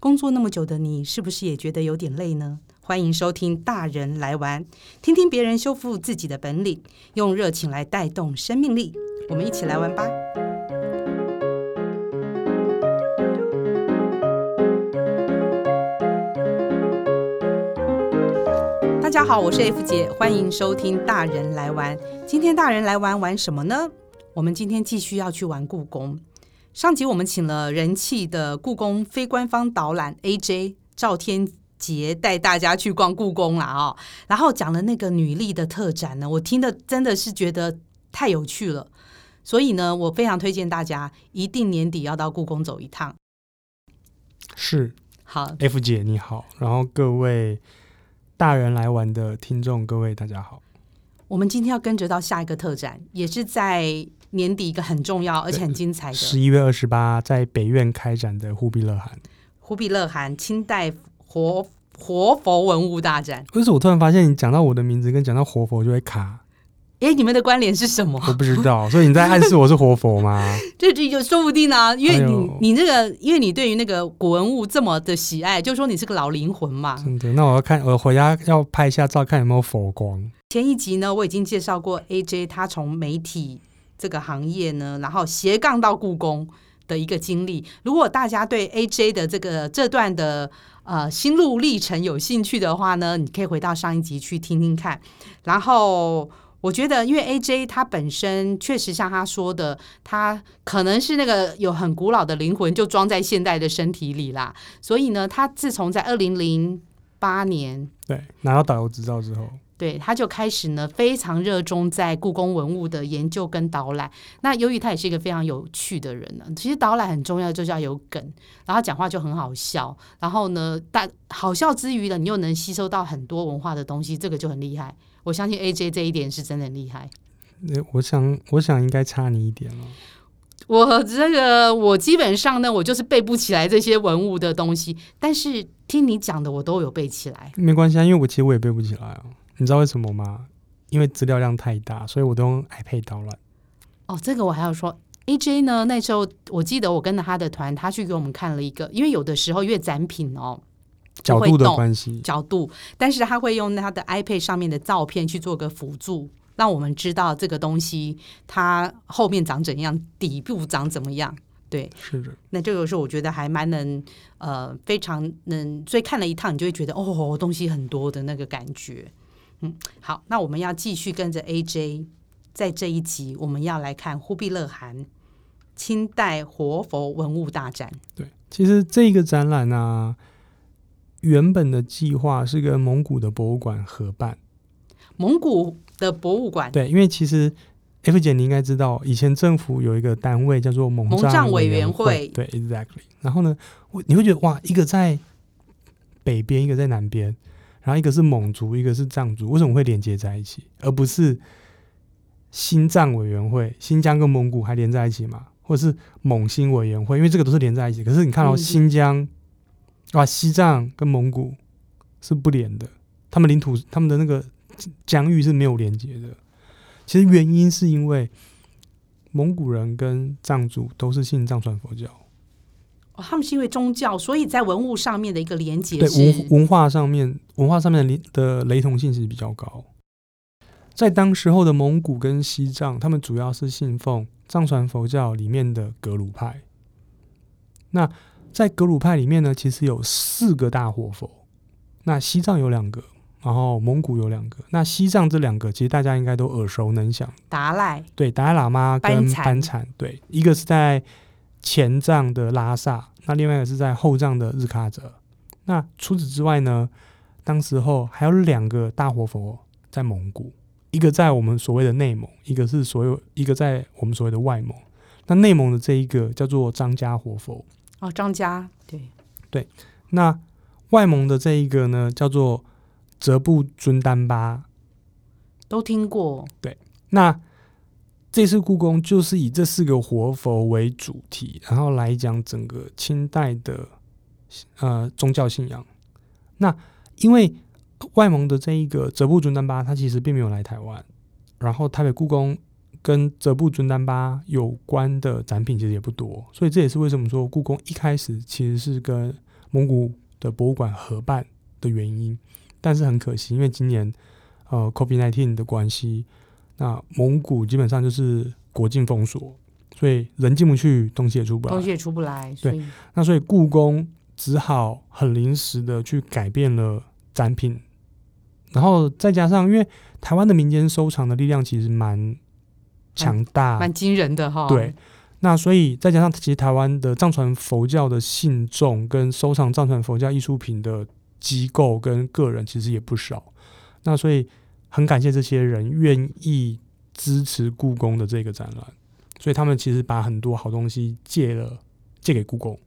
工作那么久的你，是不是也觉得有点累呢？欢迎收听大人来玩，听听别人修复自己的本领，用热情来带动生命力。我们一起来玩吧！大家好，我是 F 姐，欢迎收听大人来玩。今天大人来玩玩什么呢？我们今天继续要去玩故宫。上集我们请了人气的故宫非官方导览 AJ 赵天杰带大家去逛故宫了啊，然后讲了那个女力的特展呢，我听的真的是觉得太有趣了，所以呢，我非常推荐大家一定年底要到故宫走一趟。是，好，F 姐你好，然后各位大人来玩的听众，各位大家好。我们今天要跟着到下一个特展，也是在年底一个很重要而且很精彩的十一月二十八在北院开展的忽必勒汗。忽必勒汗清代活活佛文物大展。为什么我突然发现你讲到我的名字跟讲到活佛就会卡？哎，你们的关联是什么？我不知道，所以你在暗示我是活佛吗？这就就说不定啊，因为你、哎、你这个，因为你对于那个古文物这么的喜爱，就说你是个老灵魂嘛。真的，那我要看，我回家要拍一下照，看有没有佛光。前一集呢，我已经介绍过 AJ，他从媒体这个行业呢，然后斜杠到故宫的一个经历。如果大家对 AJ 的这个这段的呃心路历程有兴趣的话呢，你可以回到上一集去听听看。然后我觉得，因为 AJ 他本身确实像他说的，他可能是那个有很古老的灵魂，就装在现代的身体里啦。所以呢，他自从在二零零八年对拿到导游执照之后。对，他就开始呢，非常热衷在故宫文物的研究跟导览。那由于他也是一个非常有趣的人呢，其实导览很重要，就是要有梗，然后讲话就很好笑。然后呢，但好笑之余呢，你又能吸收到很多文化的东西，这个就很厉害。我相信 AJ 这一点是真的很厉害。我想，我想应该差你一点了。我这个，我基本上呢，我就是背不起来这些文物的东西，但是听你讲的，我都有背起来。没关系啊，因为我其实我也背不起来啊。你知道为什么吗？因为资料量太大，所以我都用 iPad 导览。哦，这个我还要说，AJ 呢？那时候我记得我跟着他的团，他去给我们看了一个，因为有的时候因为展品哦角度的关系，角度，但是他会用他的 iPad 上面的照片去做个辅助，让我们知道这个东西它后面长怎样，底部长怎么样。对，是的。那这个时候我觉得还蛮能呃，非常能，所以看了一趟，你就会觉得哦，东西很多的那个感觉。嗯，好，那我们要继续跟着 AJ，在这一集我们要来看忽必勒汗清代活佛文物大展。对，其实这个展览呢、啊，原本的计划是跟蒙古的博物馆合办。蒙古的博物馆，对，因为其实 F 姐你应该知道，以前政府有一个单位叫做蒙藏委员会，对，exactly。然后呢，我你会觉得哇，一个在北边，一个在南边。然后一个是蒙族，一个是藏族，为什么会连接在一起，而不是新藏委员会？新疆跟蒙古还连在一起吗？或者是蒙新委员会？因为这个都是连在一起。可是你看到新疆啊，西藏跟蒙古是不连的，他们领土、他们的那个疆域是没有连接的。其实原因是因为蒙古人跟藏族都是信藏传佛教。他们是因为宗教，所以在文物上面的一个连接，对文文化上面，文化上面的的雷同性是比较高。在当时候的蒙古跟西藏，他们主要是信奉藏传佛教里面的格鲁派。那在格鲁派里面呢，其实有四个大活佛。那西藏有两个，然后蒙古有两个。那西藏这两个，其实大家应该都耳熟能详。达赖对，达赖喇嘛跟班禅对，一个是在。前藏的拉萨，那另外一个是在后藏的日喀则。那除此之外呢，当时候还有两个大活佛在蒙古，一个在我们所谓的内蒙，一个是所有一个在我们所谓的外蒙。那内蒙的这一个叫做张家活佛。哦，张家，对对。那外蒙的这一个呢，叫做哲布尊丹巴，都听过。对，那。这次故宫就是以这四个活佛为主题，然后来讲整个清代的呃宗教信仰。那因为外蒙的这一个哲布尊丹巴，他其实并没有来台湾，然后台北故宫跟哲布尊丹巴有关的展品其实也不多，所以这也是为什么说故宫一开始其实是跟蒙古的博物馆合办的原因。但是很可惜，因为今年呃 COVID-19 的关系，那蒙古基本上就是国境封锁，所以人进不去，东西也出不来，东西也出不来。对，那所以故宫只好很临时的去改变了展品，然后再加上因为台湾的民间收藏的力量其实蛮强大，蛮惊人的哈。对，那所以再加上其实台湾的藏传佛教的信众跟收藏藏传佛教艺术品的机构跟个人其实也不少，那所以很感谢这些人愿意支持故宫的这个展览，所以他们其实把很多好东西借了借给故宫，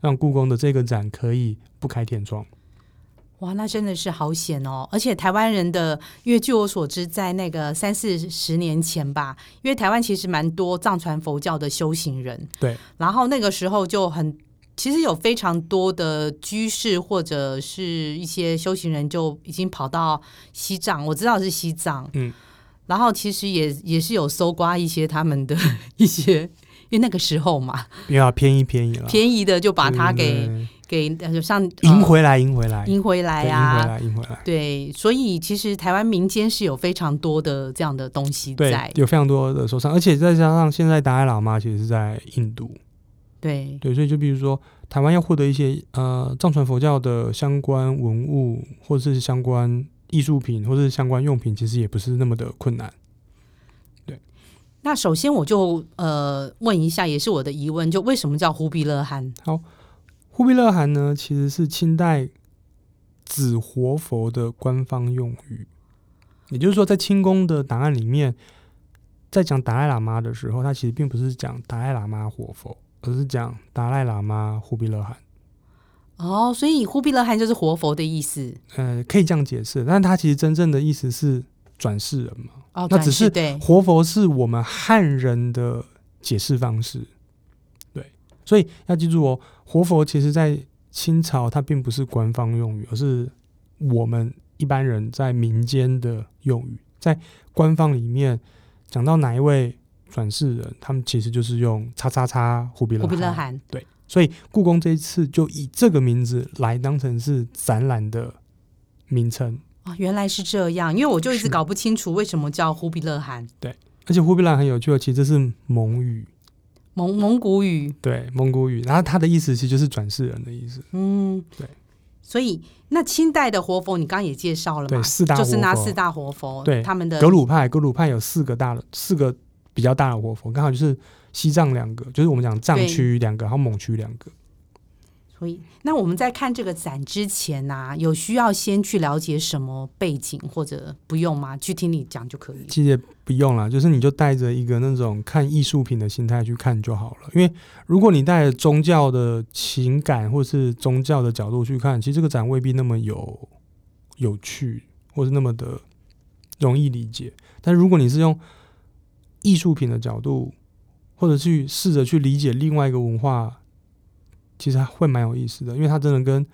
让故宫的这个展可以不开天窗。哇，那真的是好险哦！而且台湾人的，因为据我所知，在那个三四十年前吧，因为台湾其实蛮多藏传佛教的修行人，对，然后那个时候就很。其实有非常多的居士或者是一些修行人就已经跑到西藏，我知道是西藏，嗯，然后其实也也是有搜刮一些他们的一些，因为那个时候嘛，比较便宜便宜了，便宜的就把它给给像赢回来赢回来。赢回来呀，赢回来赢回来，对，所以其实台湾民间是有非常多的这样的东西在，有非常多的收藏，而且再加上现在达赖喇嘛其实是在印度。对对，所以就比如说，台湾要获得一些呃藏传佛教的相关文物，或者是相关艺术品，或者是相关用品，其实也不是那么的困难。对，那首先我就呃问一下，也是我的疑问，就为什么叫忽必勒汗？好，忽必勒汗呢，其实是清代紫活佛的官方用语，也就是说，在清宫的档案里面，在讲达赖喇嘛的时候，他其实并不是讲达赖喇嘛活佛。而是讲达赖喇嘛忽必勒汗哦，所以忽必勒汗就是活佛的意思。呃，可以这样解释，但他其实真正的意思是转世人嘛。哦，那只是活佛是我们汉人的解释方式。对，所以要记住哦，活佛其实在清朝它并不是官方用语，而是我们一般人在民间的用语。在官方里面讲到哪一位转世人，他们其实就是用“叉叉叉”忽必勒汗。忽必勒汗对，所以故宫这一次就以这个名字来当成是展览的名称啊、哦，原来是这样，因为我就一直搞不清楚为什么叫忽必勒汗。对，而且忽必勒汗很有趣的，其实这是蒙语，蒙蒙古语，对，蒙古语，然后它的意思其实就是转世人的意思。嗯，对。所以那清代的活佛，你刚刚也介绍了嘛？对，四大就是那四大活佛，对，他们的格鲁派，格鲁派有四个大的四个。比较大的活佛，刚好就是西藏两个，就是我们讲藏区两个，还有蒙区两个。所以，那我们在看这个展之前呢、啊，有需要先去了解什么背景，或者不用吗？去听你讲就可以。其实也不用了，就是你就带着一个那种看艺术品的心态去看就好了。因为如果你带着宗教的情感或是宗教的角度去看，其实这个展未必那么有有趣，或是那么的容易理解。但如果你是用艺术品的角度，或者去试着去理解另外一个文化，其实还会蛮有意思的，因为它真的跟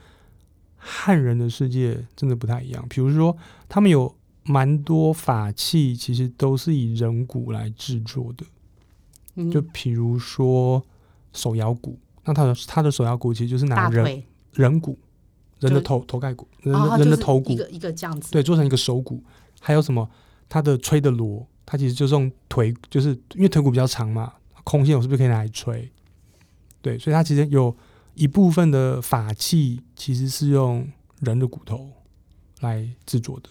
汉人的世界真的不太一样。比如说，他们有蛮多法器，其实都是以人骨来制作的。嗯，就比如说手摇鼓，那他的他的手摇鼓其实就是拿人人骨，人的头头盖骨，人的、哦、人的头骨，一个一个这样子，对，做成一个手骨。还有什么？他的吹的锣。它其实就是用腿，就是因为腿骨比较长嘛，空线我是不是可以拿来吹？对，所以它其实有一部分的法器其实是用人的骨头来制作的，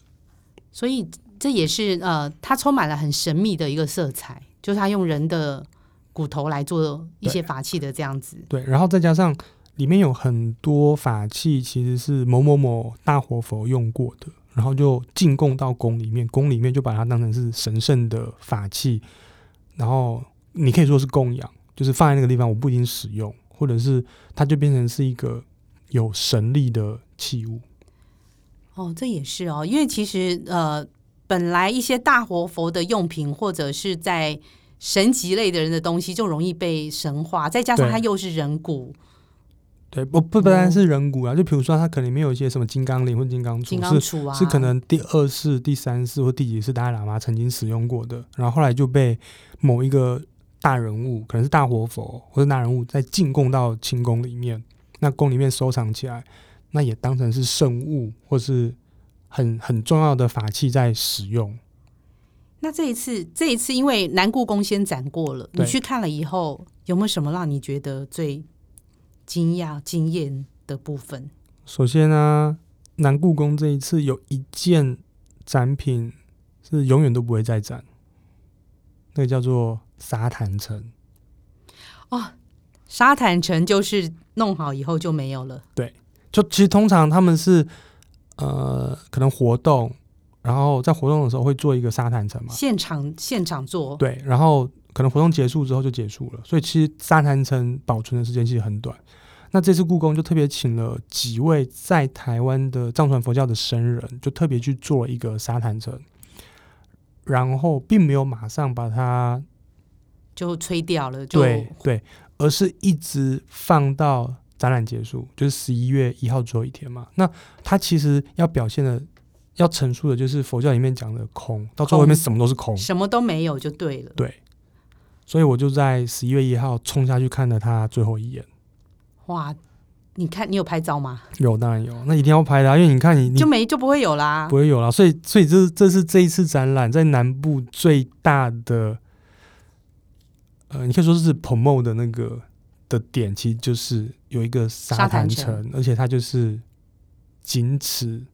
所以这也是呃，它充满了很神秘的一个色彩，就是它用人的骨头来做一些法器的这样子。对，对，然后再加上里面有很多法器其实是某某某大活佛用过的。然后就进贡到宫里面，宫里面就把它当成是神圣的法器，然后你可以说是供养，就是放在那个地方，我不一定使用，或者是它就变成是一个有神力的器物。哦，这也是哦，因为其实呃，本来一些大活佛的用品或者是在神级类的人的东西，就容易被神化，再加上它又是人骨。对，不不不单是人骨啊，就比如说它可能里面有一些什么金刚铃或金刚杵，是是可能第二世、第三世或第几世达赖喇嘛曾经使用过的，然后后来就被某一个大人物，可能是大活佛或者大人物，在进贡到清宫里面，那宫里面收藏起来，那也当成是圣物或是很很重要的法器在使用。那这一次，这一次因为南故宫先展过了，你去看了以后，有没有什么让你觉得最惊讶、惊艳的部分？首先呢、啊，南故宫这一次有一件展品是永远都不会再展，那个叫做沙坦城。哦，沙坦城就是弄好以后就没有了。对，就其实通常他们是呃，可能活动。然后在活动的时候会做一个沙坦城嘛，现场现场做。对，然后可能活动结束之后就结束了，所以其实沙坦城保存的时间其实很短。那这次故宫就特别请了几位在台湾的藏传佛教的僧人，就特别去做一个沙坛城，然后并没有马上把它就吹掉了，就对对，而是一直放到展览结束，就是十一月一号最后一天嘛。那它其实要表现的。要陈述的就是佛教里面讲的空，到最后面什么都是空，什么都没有就对了。对，所以我就在十一月一号冲下去看了他最后一眼。哇，你看你有拍照吗？有，当然有，那一定要拍的啊，因为你看你，你就没就不会有啦，不会有啦。所以，所以这这是这一次展览在南部最大的，呃，你可以说是 promote 的那个的点，其实就是有一个沙滩城，而且它就是仅此。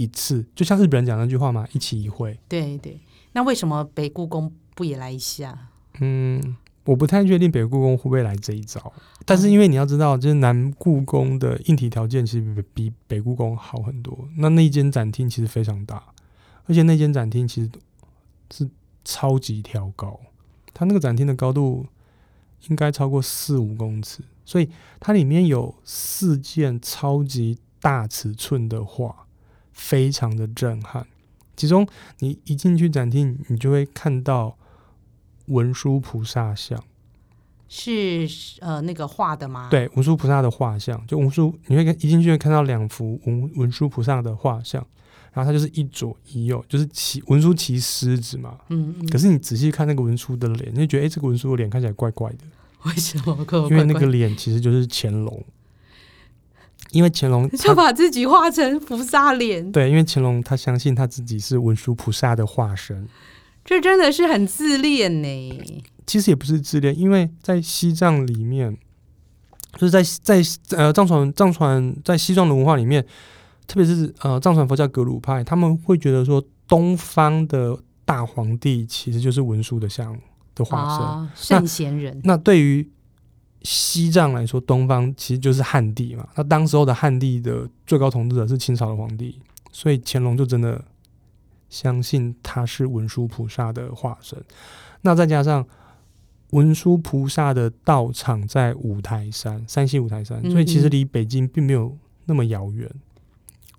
一次，就像日本人讲那句话嘛，一期一会。对对，那为什么北故宫不也来一下？嗯，我不太确定北故宫会不会来这一招。但是因为你要知道，就是南故宫的硬体条件其实比北故宫好很多。那那间展厅其实非常大，而且那间展厅其实是超级挑高，它那个展厅的高度应该超过四五公尺，所以它里面有四件超级大尺寸的画。非常的震撼，其中你一进去展厅，你就会看到文殊菩萨像，是呃那个画的吗？对，文殊菩萨的画像，就文殊，你会一进去会看到两幅文文殊菩萨的画像，然后它就是一左一右，就是骑文殊骑狮子嘛。嗯，嗯。可是你仔细看那个文殊的脸，你就觉得哎、欸，这个文殊的脸看起来怪怪的。为什么怪怪？因为那个脸其实就是乾隆。因为乾隆就把自己画成菩萨脸，对，因为乾隆他相信他自己是文殊菩萨的化身，这真的是很自恋呢。其实也不是自恋，因为在西藏里面，就是在在呃藏传藏传在西藏的文化里面，特别是呃藏传佛教格鲁派，他们会觉得说东方的大皇帝其实就是文殊的像的化身，圣贤人。那对于西藏来说，东方其实就是汉地嘛。那当时候的汉地的最高统治者是清朝的皇帝，所以乾隆就真的相信他是文殊菩萨的化身。那再加上文殊菩萨的道场在五台山，山西五台山，所以其实离北京并没有那么遥远。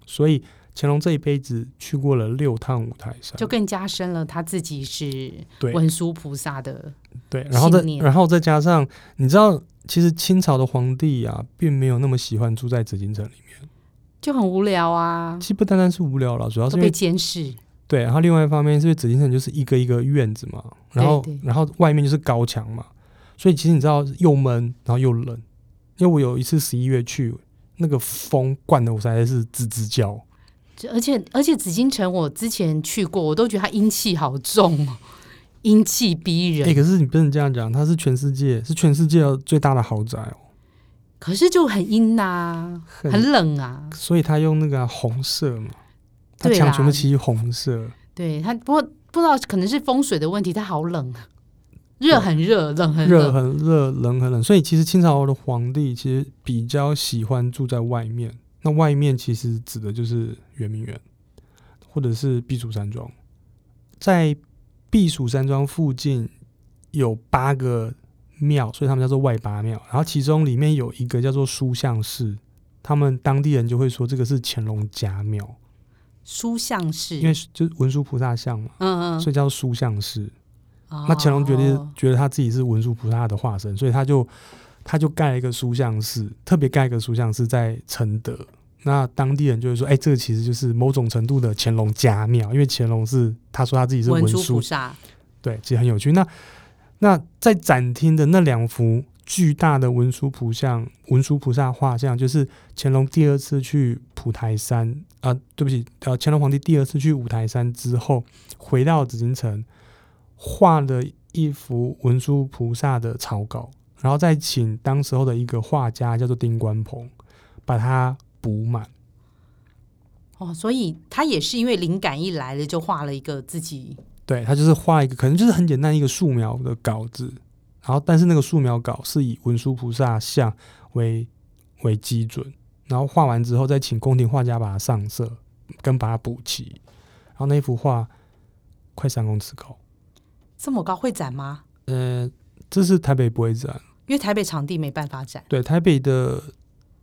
所以乾隆这一辈子去过了六趟五台山，就更加深了他自己是文殊菩萨的。对，然后再然后再加上，你知道，其实清朝的皇帝啊，并没有那么喜欢住在紫禁城里面，就很无聊啊。其实不单单是无聊了，主要是被监视。对，然后另外一方面是因为紫禁城就是一个一个院子嘛，然后然后外面就是高墙嘛，所以其实你知道又闷，然后又冷。因为我有一次十一月去，那个风灌的我实在是吱吱叫。而且而且紫禁城我之前去过，我都觉得它阴气好重哦。阴气逼人，哎、欸，可是你不能这样讲，它是全世界是全世界最大的豪宅哦。可是就很阴呐、啊，很冷啊。所以他用那个、啊、红色嘛，他墙全部漆红色。对他，不过不知道可能是风水的问题，它好冷，热很热，冷很热很热，冷很冷。所以其实清朝的皇帝其实比较喜欢住在外面，那外面其实指的就是圆明园或者是避暑山庄，在。避暑山庄附近有八个庙，所以他们叫做外八庙。然后其中里面有一个叫做书相寺，他们当地人就会说这个是乾隆家庙。书像式，因为就是文殊菩萨像嘛，嗯嗯，所以叫做书像寺。哦、那乾隆觉得觉得他自己是文殊菩萨的化身，所以他就他就盖了一个书像寺，特别盖一个书相寺在承德。那当地人就会说：“哎、欸，这个其实就是某种程度的乾隆家庙，因为乾隆是他说他自己是文殊菩萨，对，其实很有趣。那那在展厅的那两幅巨大的文殊菩像、文殊菩萨画像，就是乾隆第二次去普台山啊，对不起，呃，乾隆皇帝第二次去五台山之后，回到紫禁城，画了一幅文殊菩萨的草稿，然后再请当时候的一个画家叫做丁关鹏，把它补满。哦，所以他也是因为灵感一来了，就画了一个自己。对，他就是画一个，可能就是很简单一个素描的稿子。然后，但是那个素描稿是以文殊菩萨像为为基准，然后画完之后再请宫廷画家把它上色，跟把它补齐。然后那幅画快三公尺高，这么高会展吗？呃，这是台北不会展，因为台北场地没办法展。对，台北的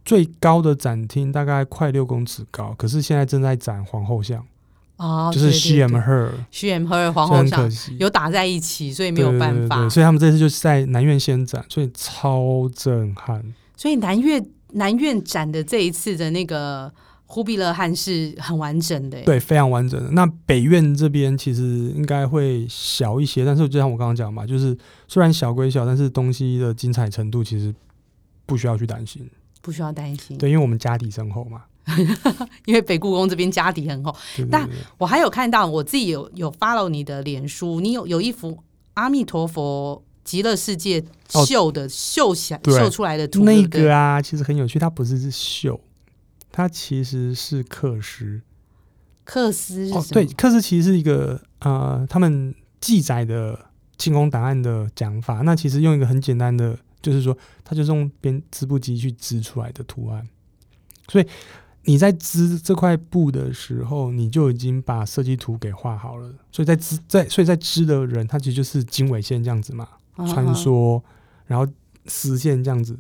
最高的展厅大概快六公尺高，可是现在正在展皇后像。哦，就是 She and Her，She and Her 皇后像有打在一起，所以没有办法。所以他们这次就是在南院先展，所以超震撼。所以南院南院展的这一次的那个忽必勒汉是很完整的，对，非常完整的。那北院这边其实应该会小一些，但是就像我刚刚讲嘛，就是虽然小归小，但是东西的精彩程度其实不需要去担心，不需要担心。对，因为我们家底深厚嘛。因为北故宫这边家底很厚，对对对，但我还有看到我自己有有 follow 你的脸书，你有有一幅阿弥陀佛极乐世界绣的绣下绣出来的图，那个啊，其实很有趣，它不是是绣，它其实是刻诗。刻诗哦，对，刻诗其实是一个呃，他们记载的清宫档案的讲法。那其实用一个很简单的，就是说，它就是用编织布机去织出来的图案，所以。你在织这块布的时候，你就已经把设计图给画好了。所以在织在所以在织的人，他其实就是经纬线这样子嘛，穿梭，然后丝线这样子。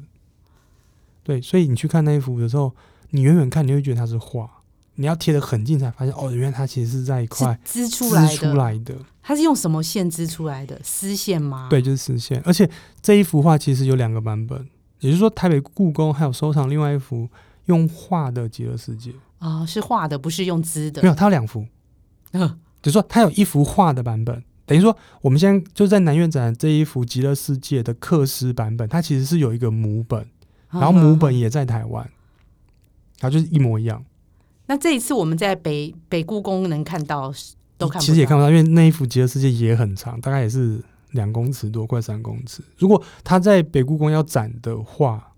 对，所以你去看那一幅的时候，你远远看你会觉得它是画，你要贴得很近才发现哦，原来它其实是在一块织出来出来的。它是用什么线织出来的？丝线吗？对，就是丝线。而且这一幅画其实有两个版本，也就是说台北故宫还有收藏另外一幅。用画的极乐世界啊、哦，是画的，不是用织的。没有，它有两幅。嗯，就是说它有一幅画的版本，等于说我们现在就在南院展这一幅极乐世界的刻师版本，它其实是有一个母本，然后母本也在台湾，嗯、然后就是一模一样。那这一次我们在北北故宫能看到，都看不到，其实也看不到，因为那一幅极乐世界也很长，大概也是两公尺多，快三公尺。如果它在北故宫要展的话。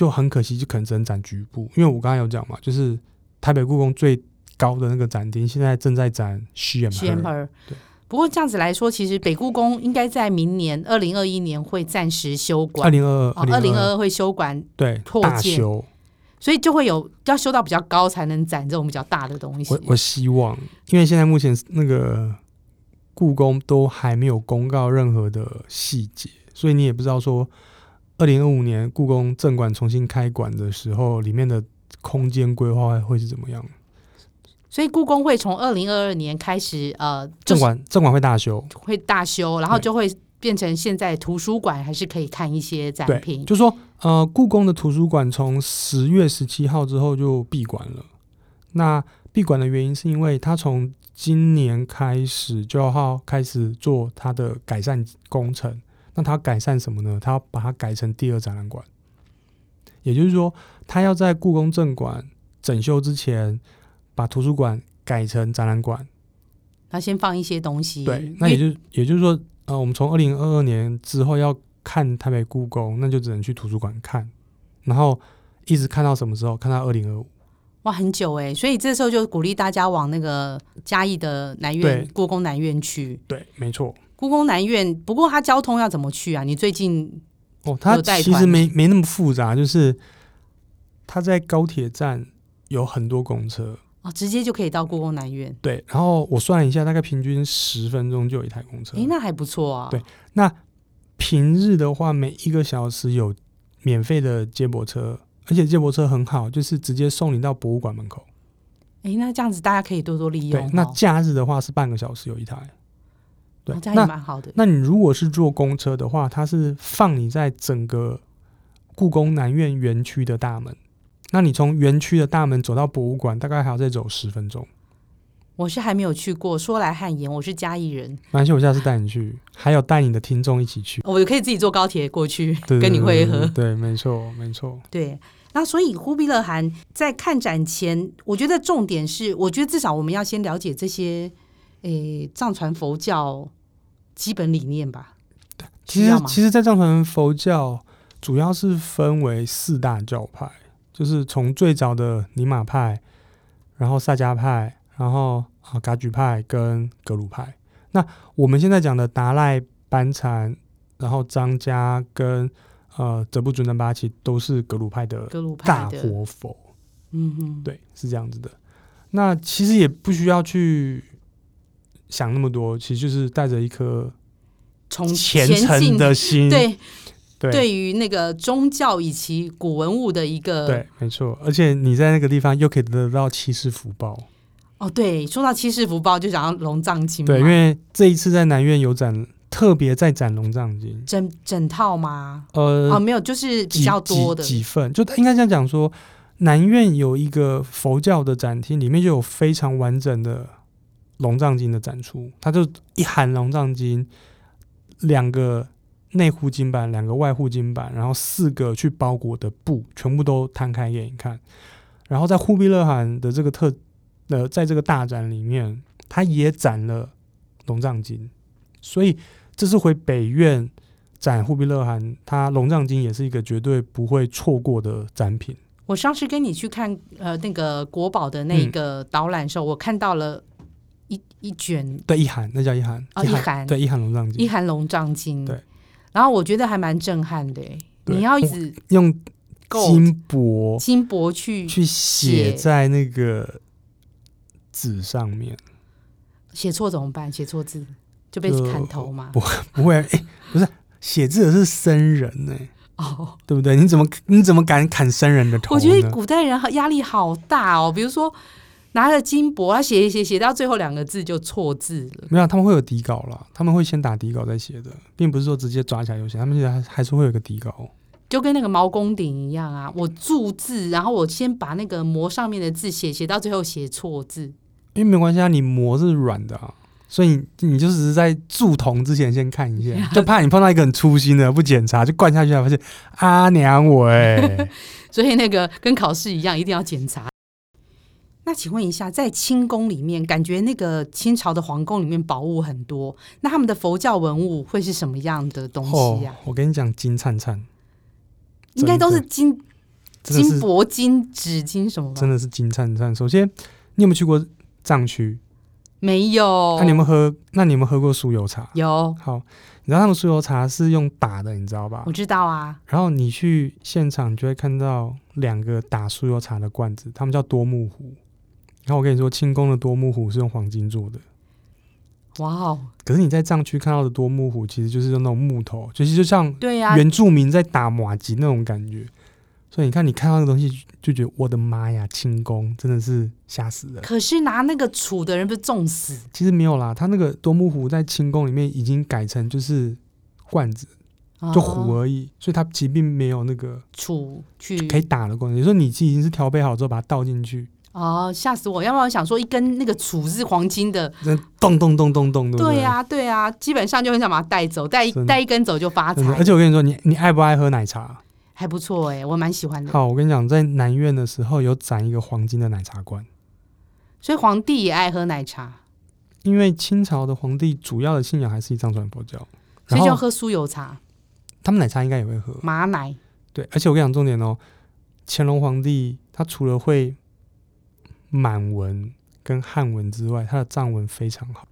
就很可惜，就可能只能展局部，因为我刚才有讲嘛，就是台北故宫最高的那个展厅现在正在展 She and Her。对，不过这样子来说，其实北故宫应该在明年二零二一年会暂时休馆，二零二二二零二二会休馆，对，大修，所以就会有要修到比较高才能展这种比较大的东西。我我希望，因为现在目前那个故宫都还没有公告任何的细节，所以你也不知道说。二零二五年故宫正馆重新开馆的时候，里面的空间规划会是怎么样？所以故宫会从二零二二年开始，呃，正馆正馆会大修，会大修，然后就会变成现在图书馆还是可以看一些展品。就是说，呃，故宫的图书馆从十月十七号之后就闭馆了。那闭馆的原因是因为它从今年开始就要开始做它的改善工程。那他改善什么呢？他要把它改成第二展览馆，也就是说，他要在故宫正馆整修之前，把图书馆改成展览馆。他先放一些东西。对，那也就 也就是说，呃，我们从二零二二年之后要看台北故宫，那就只能去图书馆看，然后一直看到什么时候？看到二零二五。哇，很久哎，所以这时候就鼓励大家往那个嘉义的南苑，故宫南苑去。对，没错。故宫南院，不过它交通要怎么去啊？你最近哦，它其实没没那么复杂，就是它在高铁站有很多公车哦，直接就可以到故宫南院。对，然后我算了一下，大概平均十分钟就有一台公车。诶，那还不错啊。对，那平日的话，每一个小时有免费的接驳车，而且接驳车很好，就是直接送你到博物馆门口。诶，那这样子大家可以多多利用。对，那假日的话是半个小时有一台。对，这样也蛮好的。那你如果是坐公车的话，它是放你在整个故宫南苑园区的大门。那你从园区的大门走到博物馆，大概还要再走十分钟。我是还没有去过，说来汗颜，我是嘉义人。没关系，我下次带你去，还有带你的听众一起去。我可以自己坐高铁过去，对对对对，跟你会合。对，没错，没错。对，那所以忽必勒汗在看展前，我觉得重点是，我觉得至少我们要先了解这些，诶，藏传佛教基本理念吧。对，其实，其实，在藏传佛教主要是分为四大教派，就是从最早的尼玛派，然后萨迦派，然后。啊，噶举派跟格鲁派，那我们现在讲的达赖、班禅，然后张家跟呃泽布尊登巴奇都是格鲁派的大活佛，嗯哼，对，是这样子的。那其实也不需要去想那么多，其实就是带着一颗从虔诚的心，对对，对于那个宗教以及古文物的一个，对，没错。而且你在那个地方又可以得到七世福报。哦，对，说到七世福报，就讲到龙藏经。对，因为这一次在南院有展，特别在展龙藏经，整整套吗？呃，哦，没有，就是比较多的几，几份，就应该这样讲说，南院有一个佛教的展厅，里面就有非常完整的龙藏经的展出，它就一函龙藏经，两个内护经版，两个外护经版，然后四个去包裹的布，全部都摊开给你看，然后在忽必勒汗的这个特。呃在这个大展里面，他也展了龙藏经，所以这是回北院展忽必勒汗，他龙藏经也是一个绝对不会错过的展品。我上次跟你去看呃那个国宝的那个导览的时候，嗯、我看到了一一卷对一函，那叫一函哦一函对一函龙藏经，一函龙藏经对，然后我觉得还蛮震撼的，你要一直用金箔金箔去去写在那个。纸上面写错怎么办？写错字就被砍头吗？不不会，哎、欸，不是写字的是僧人呢、欸，哦，对不对？你怎么你怎么敢砍僧人的头？我觉得古代人压力好大哦。比如说拿着金箔，他写一写，写到最后两个字就错字了。没有，他们会有底稿了，他们会先打底稿再写的，并不是说直接抓起来就写，他们现在还还是会有个底稿，就跟那个毛公鼎一样啊。我注字，然后我先把那个膜上面的字写，写到最后写错字。因为没关系啊，你膜是软的啊，所以你，你就只是在铸铜之前先看一下，就怕你碰到一个很粗心的不检查就灌下去，发现阿娘喂，所以那个跟考试一样，一定要检查。那请问一下，在清宫里面，感觉那个清朝的皇宫里面宝物很多，那他们的佛教文物会是什么样的东西呀？啊？我跟你讲，金灿灿，应该都是金金箔、金纸、金什么？真的是金灿灿。首先，你有没有去过？藏区没有，那你们喝？那你们喝过酥油茶？有。好，你知道他们酥油茶是用打的，你知道吧？我知道啊。然后你去现场，你就会看到两个打酥油茶的罐子，他们叫多木壶。然后我跟你说，清宫的多木壶是用黄金做的。哇哦！可是你在藏区看到的多木壶，其实就是用那种木头，其实就像对呀，原住民在打马吉那种感觉。所以你看，你看到那个东西就觉得我的妈呀，清宫真的是吓死人。可是拿那个杵的人不是重死？其实没有啦，他那个多木壶在清宫里面已经改成就是罐子，就壶而已，哦、所以它其实并没有那个杵去可以打的功能。你说你自己已经是调配好之后把它倒进去，哦，吓死我！要不然我想说一根那个杵是黄金的，咚咚咚咚咚的。对呀、啊，对呀、啊，基本上就很想把它带走，带带一根走就发财。而且我跟你说，你你爱不爱喝奶茶？还不错哎、欸，我蛮喜欢的。好，我跟你讲，在南院的时候有展一个黄金的奶茶罐，所以皇帝也爱喝奶茶。因为清朝的皇帝主要的信仰还是一藏传佛教，所以就喝酥油茶。他们奶茶应该也会喝马奶。对，而且我跟你讲重点哦，乾隆皇帝他除了会满文跟汉文之外，他的藏文非常好。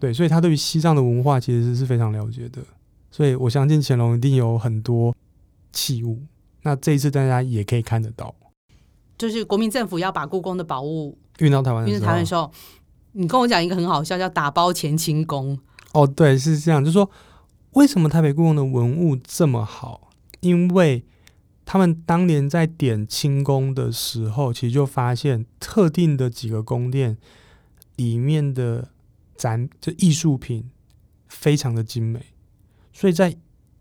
对，所以他对于西藏的文化其实是非常了解的。所以我相信乾隆一定有很多。器物，那这一次大家也可以看得到，就是国民政府要把故宫的宝物运到台湾，运到台湾的时候，你跟我讲一个很好笑，叫打包乾清宫。哦，对，是这样，就是说为什么台北故宫的文物这么好？因为他们当年在点清宫的时候，其实就发现特定的几个宫殿里面的展这艺术品非常的精美，所以在。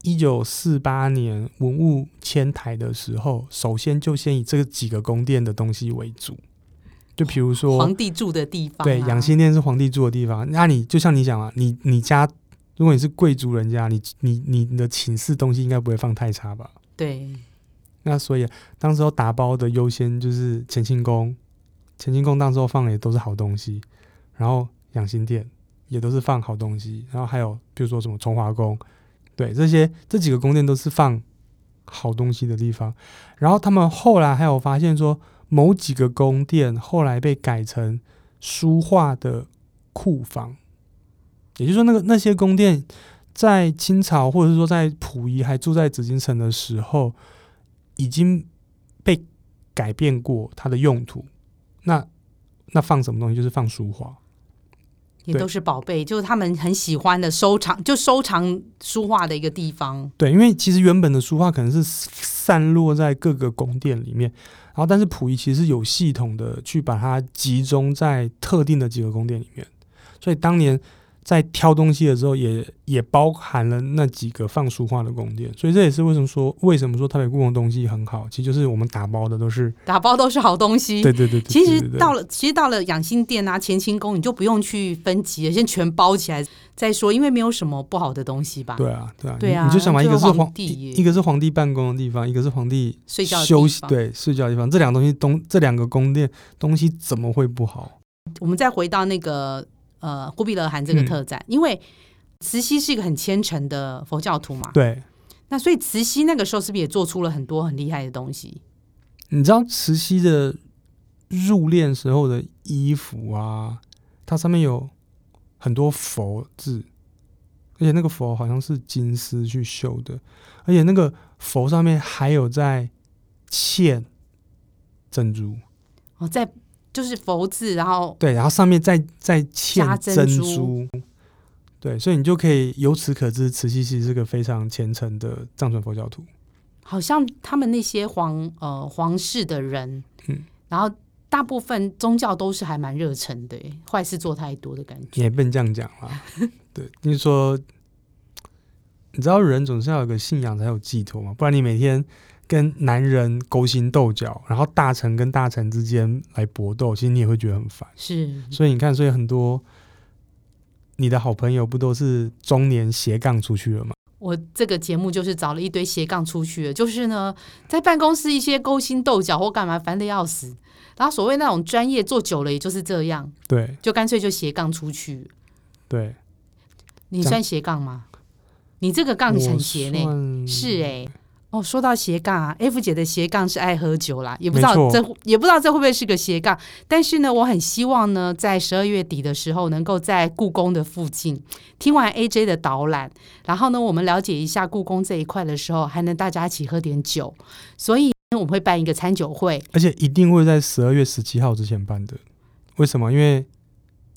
一九四八年文物迁台的时候，首先就先以这几个宫殿的东西为主。就比如说皇帝住的地方，对，养心殿是皇帝住的地方。那你就像你讲啊，你你家如果你是贵族人家，你你你的寝室东西应该不会放太差吧？对。那所以当时候打包的优先就是乾清宫，乾清宫当时候放的也都是好东西，然后养心殿也都是放好东西，然后还有比如说什么崇华宫，对，这些这几个宫殿都是放好东西的地方。然后他们后来还有发现说，某几个宫殿后来被改成书画的库房，也就是说，那个那些宫殿在清朝或者是说在溥仪还住在紫禁城的时候。已经被改变过它的用途，那那放什么东西？就是放书画，也都是宝贝，就是他们很喜欢的收藏，就收藏书画的一个地方。对，因为其实原本的书画可能是散落在各个宫殿里面，然后但是溥仪其实是有系统的去把它集中在特定的几个宫殿里面，所以当年。在挑东西的时候也，也也包含了那几个放书画的宫殿，所以这也是为什么说为什么说台北故宫东西很好，其实就是我们打包的都是打包都是好东西。对对对，其实到了其实到了养心殿啊、乾清宫，你就不用去分级了，先全包起来再说，因为没有什么不好的东西吧？对啊，对啊，对啊，你，你就想嘛，一个是皇帝，一一个是皇帝办公的地方，一个是皇帝睡觉休息对睡觉的地方，这两个东西东这两个宫殿东西怎么会不好？我们再回到那个。呃，忽必勒汗这个特展，嗯，因为慈禧是一个很虔诚的佛教徒嘛，对，那所以慈禧那个时候是不是也做出了很多很厉害的东西？你知道慈禧的入殓时候的衣服啊，它上面有很多佛字，而且那个佛好像是金丝去绣的，而且那个佛上面还有在嵌珍珠哦，在。就是佛字，然后对，然后上面再再嵌珍珠，对，所以你就可以由此可知，慈禧其实是个非常虔诚的藏传佛教徒。好像他们那些皇呃皇室的人，嗯，然后大部分宗教都是还蛮热忱的，坏事做太多的感觉。也不能这样讲啊，对，你说，你知道人总是要有个信仰才有寄托嘛，不然你每天。跟男人勾心斗角，然后大臣跟大臣之间来搏斗，其实你也会觉得很烦。是，所以你看，所以很多你的好朋友不都是中年斜杠出去了吗？我这个节目就是找了一堆斜杠出去的，就是呢，在办公室一些勾心斗角或干嘛，烦的要死。然后所谓那种专业做久了，也就是这样。对，就干脆就斜杠出去。对，你算斜杠吗？你这个杠很斜呢，是哎、欸。哦，说到斜杠啊，F 姐的斜杠是爱喝酒啦，也不知道这也不知道这会不会是个斜杠，但是呢，我很希望呢，在十二月底的时候，能够在故宫的附近听完 AJ 的导览，然后呢，我们了解一下故宫这一块的时候，还能大家一起喝点酒，所以我们会办一个餐酒会，而且一定会在十二月十七号之前办的。为什么？因为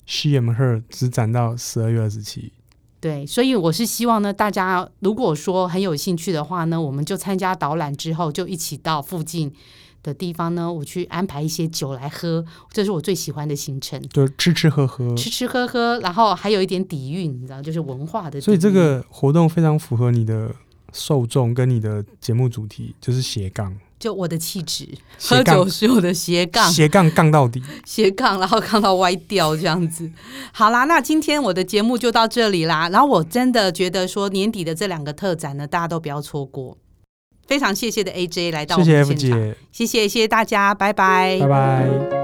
She and Her 只展到十二月二十七。对，所以我是希望呢，大家如果说很有兴趣的话呢，我们就参加导览之后，就一起到附近的地方呢，我去安排一些酒来喝，这是我最喜欢的行程。就吃吃喝喝，吃吃喝喝，然后还有一点底蕴，你知道，就是文化的。所以这个活动非常符合你的受众跟你的节目主题，就是斜杠。就我的气质，喝酒是我的斜杠，斜杠杠到底，斜杠然后杠到歪掉这样子。好啦，那今天我的节目就到这里啦。然后我真的觉得说年底的这两个特展呢，大家都不要错过。非常谢谢的 AJ 来到我们现场，谢谢谢谢大家，拜拜，拜拜。